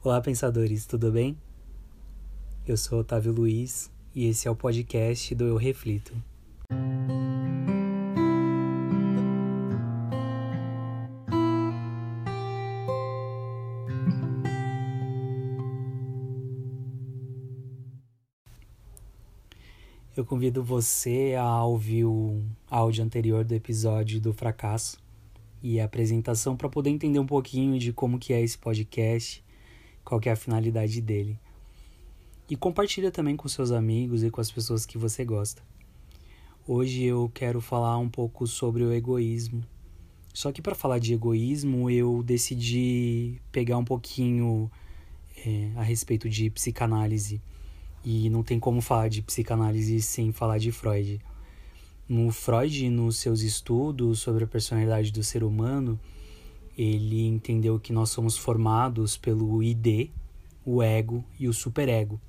Olá, pensadores, tudo bem? Eu sou Otávio Luiz e esse é o podcast do Eu Reflito. Eu convido você a ouvir o áudio anterior do episódio do fracasso e a apresentação para poder entender um pouquinho de como que é esse podcast, qual é a finalidade dele. E compartilha também com seus amigos e com as pessoas que você gosta. Hoje eu quero falar um pouco sobre o egoísmo. Só que para falar de egoísmo, eu decidi pegar um pouquinho é, a respeito de psicanálise e não tem como falar de psicanálise sem falar de Freud. No Freud, nos seus estudos sobre a personalidade do ser humano, ele entendeu que nós somos formados pelo ID, o ego e o superego.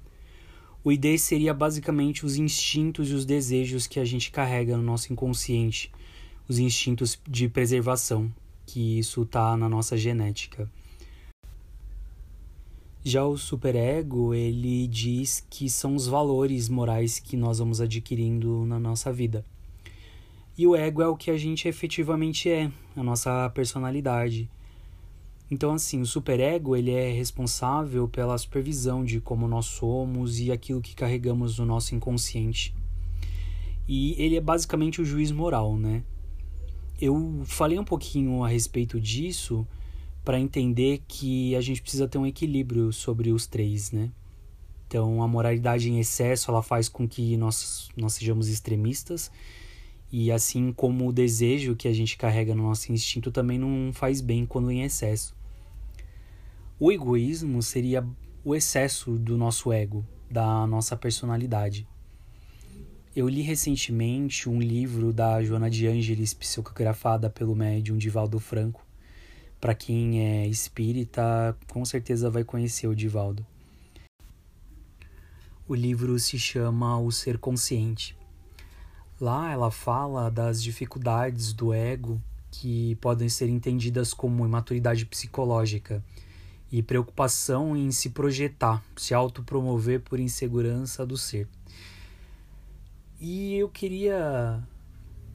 O ID seria basicamente os instintos e os desejos que a gente carrega no nosso inconsciente, os instintos de preservação, que isso está na nossa genética. Já o superego, ele diz que são os valores morais que nós vamos adquirindo na nossa vida. E o ego é o que a gente efetivamente é, a nossa personalidade. Então, assim, o superego ele é responsável pela supervisão de como nós somos e aquilo que carregamos no nosso inconsciente. E ele é basicamente o juiz moral, né? Eu falei um pouquinho a respeito disso para entender que a gente precisa ter um equilíbrio sobre os três, né? Então, a moralidade em excesso, ela faz com que nós, nós sejamos extremistas, e assim como o desejo que a gente carrega no nosso instinto também não faz bem quando em excesso. O egoísmo seria o excesso do nosso ego, da nossa personalidade. Eu li recentemente um livro da Joana de Ângeles, psicografada pelo médium Divaldo Franco, para quem é espírita, com certeza vai conhecer o Divaldo. O livro se chama O Ser Consciente. Lá ela fala das dificuldades do ego que podem ser entendidas como imaturidade psicológica e preocupação em se projetar, se autopromover por insegurança do ser. E eu queria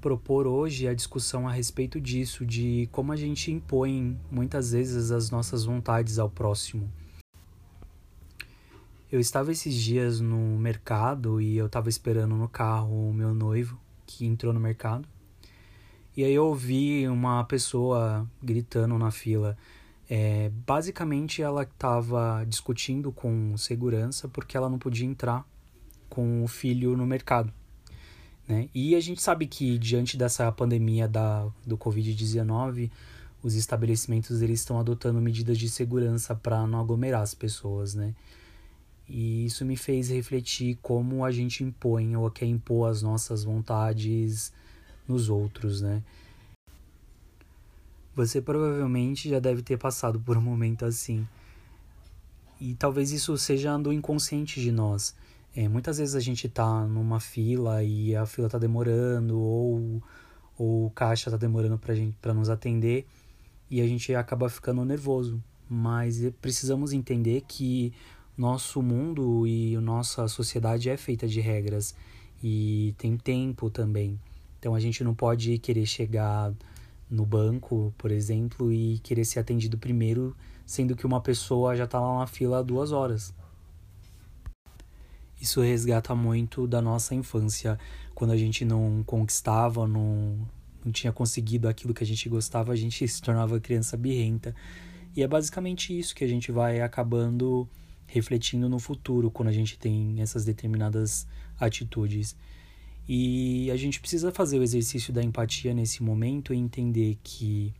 propor hoje a discussão a respeito disso, de como a gente impõe muitas vezes as nossas vontades ao próximo. Eu estava esses dias no mercado e eu estava esperando no carro o meu noivo que entrou no mercado. E aí eu ouvi uma pessoa gritando na fila. É, basicamente ela estava discutindo com segurança porque ela não podia entrar com o filho no mercado. Né? E a gente sabe que diante dessa pandemia da, do Covid-19, os estabelecimentos eles estão adotando medidas de segurança para não aglomerar as pessoas, né? E isso me fez refletir como a gente impõe ou quer impor as nossas vontades nos outros, né? Você provavelmente já deve ter passado por um momento assim. E talvez isso seja do inconsciente de nós. É, muitas vezes a gente tá numa fila e a fila tá demorando, ou, ou o caixa tá demorando pra, gente, pra nos atender, e a gente acaba ficando nervoso. Mas precisamos entender que nosso mundo e nossa sociedade é feita de regras e tem tempo também. Então a gente não pode querer chegar no banco, por exemplo, e querer ser atendido primeiro, sendo que uma pessoa já está lá na fila há duas horas. Isso resgata muito da nossa infância, quando a gente não conquistava, não, não tinha conseguido aquilo que a gente gostava, a gente se tornava criança birrenta. E é basicamente isso que a gente vai acabando refletindo no futuro quando a gente tem essas determinadas atitudes. E a gente precisa fazer o exercício da empatia nesse momento e entender que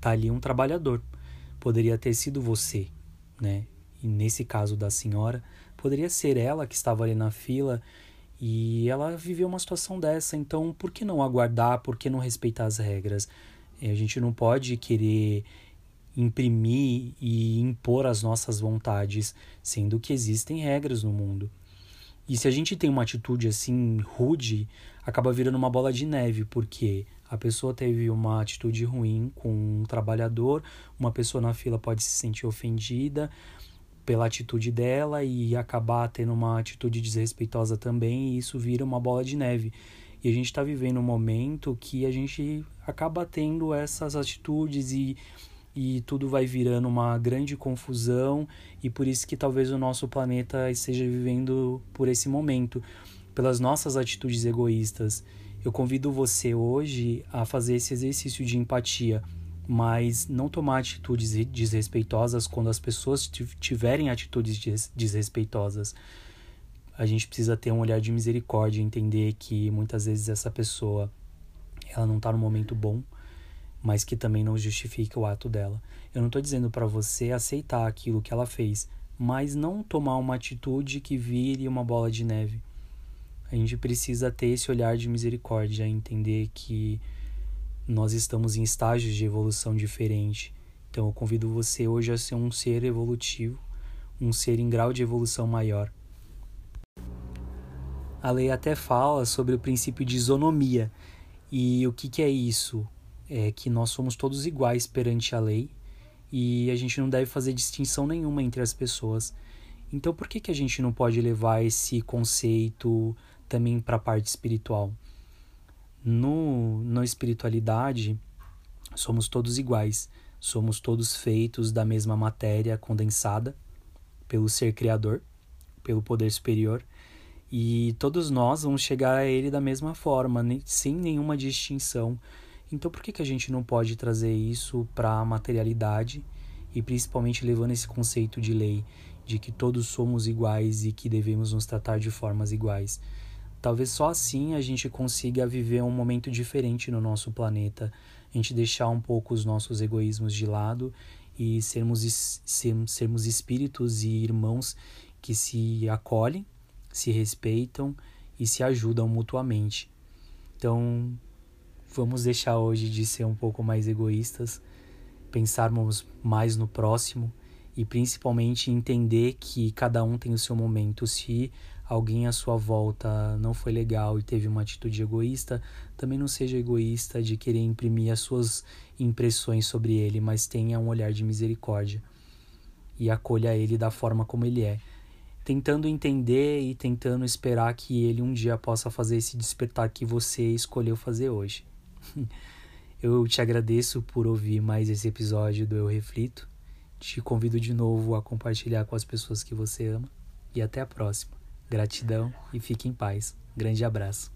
tá ali um trabalhador. Poderia ter sido você, né? E nesse caso da senhora, Poderia ser ela que estava ali na fila e ela viveu uma situação dessa, então por que não aguardar, por que não respeitar as regras? A gente não pode querer imprimir e impor as nossas vontades, sendo que existem regras no mundo. E se a gente tem uma atitude assim rude, acaba virando uma bola de neve, porque a pessoa teve uma atitude ruim com um trabalhador, uma pessoa na fila pode se sentir ofendida pela atitude dela e acabar tendo uma atitude desrespeitosa também, e isso vira uma bola de neve. E a gente está vivendo um momento que a gente acaba tendo essas atitudes e e tudo vai virando uma grande confusão e por isso que talvez o nosso planeta esteja vivendo por esse momento, pelas nossas atitudes egoístas. Eu convido você hoje a fazer esse exercício de empatia, mas não tomar atitudes desrespeitosas quando as pessoas tiverem atitudes desrespeitosas. A gente precisa ter um olhar de misericórdia, entender que muitas vezes essa pessoa ela não está no momento bom mas que também não justifica o ato dela. Eu não estou dizendo para você aceitar aquilo que ela fez, mas não tomar uma atitude que vire uma bola de neve. A gente precisa ter esse olhar de misericórdia, entender que nós estamos em estágios de evolução diferente. Então eu convido você hoje a ser um ser evolutivo, um ser em grau de evolução maior. A lei até fala sobre o princípio de isonomia. E o que, que é isso? É que nós somos todos iguais perante a lei e a gente não deve fazer distinção nenhuma entre as pessoas. Então, por que, que a gente não pode levar esse conceito também para a parte espiritual? No, na espiritualidade, somos todos iguais, somos todos feitos da mesma matéria condensada pelo ser criador, pelo poder superior, e todos nós vamos chegar a ele da mesma forma, sem nenhuma distinção então, por que, que a gente não pode trazer isso para a materialidade e principalmente levando esse conceito de lei, de que todos somos iguais e que devemos nos tratar de formas iguais? Talvez só assim a gente consiga viver um momento diferente no nosso planeta, a gente deixar um pouco os nossos egoísmos de lado e sermos, sermos espíritos e irmãos que se acolhem, se respeitam e se ajudam mutuamente. Então, Vamos deixar hoje de ser um pouco mais egoístas, pensarmos mais no próximo e principalmente entender que cada um tem o seu momento. Se alguém à sua volta não foi legal e teve uma atitude egoísta, também não seja egoísta de querer imprimir as suas impressões sobre ele, mas tenha um olhar de misericórdia e acolha ele da forma como ele é. Tentando entender e tentando esperar que ele um dia possa fazer esse despertar que você escolheu fazer hoje. Eu te agradeço por ouvir mais esse episódio do Eu Reflito. Te convido de novo a compartilhar com as pessoas que você ama. E até a próxima. Gratidão e fique em paz. Grande abraço.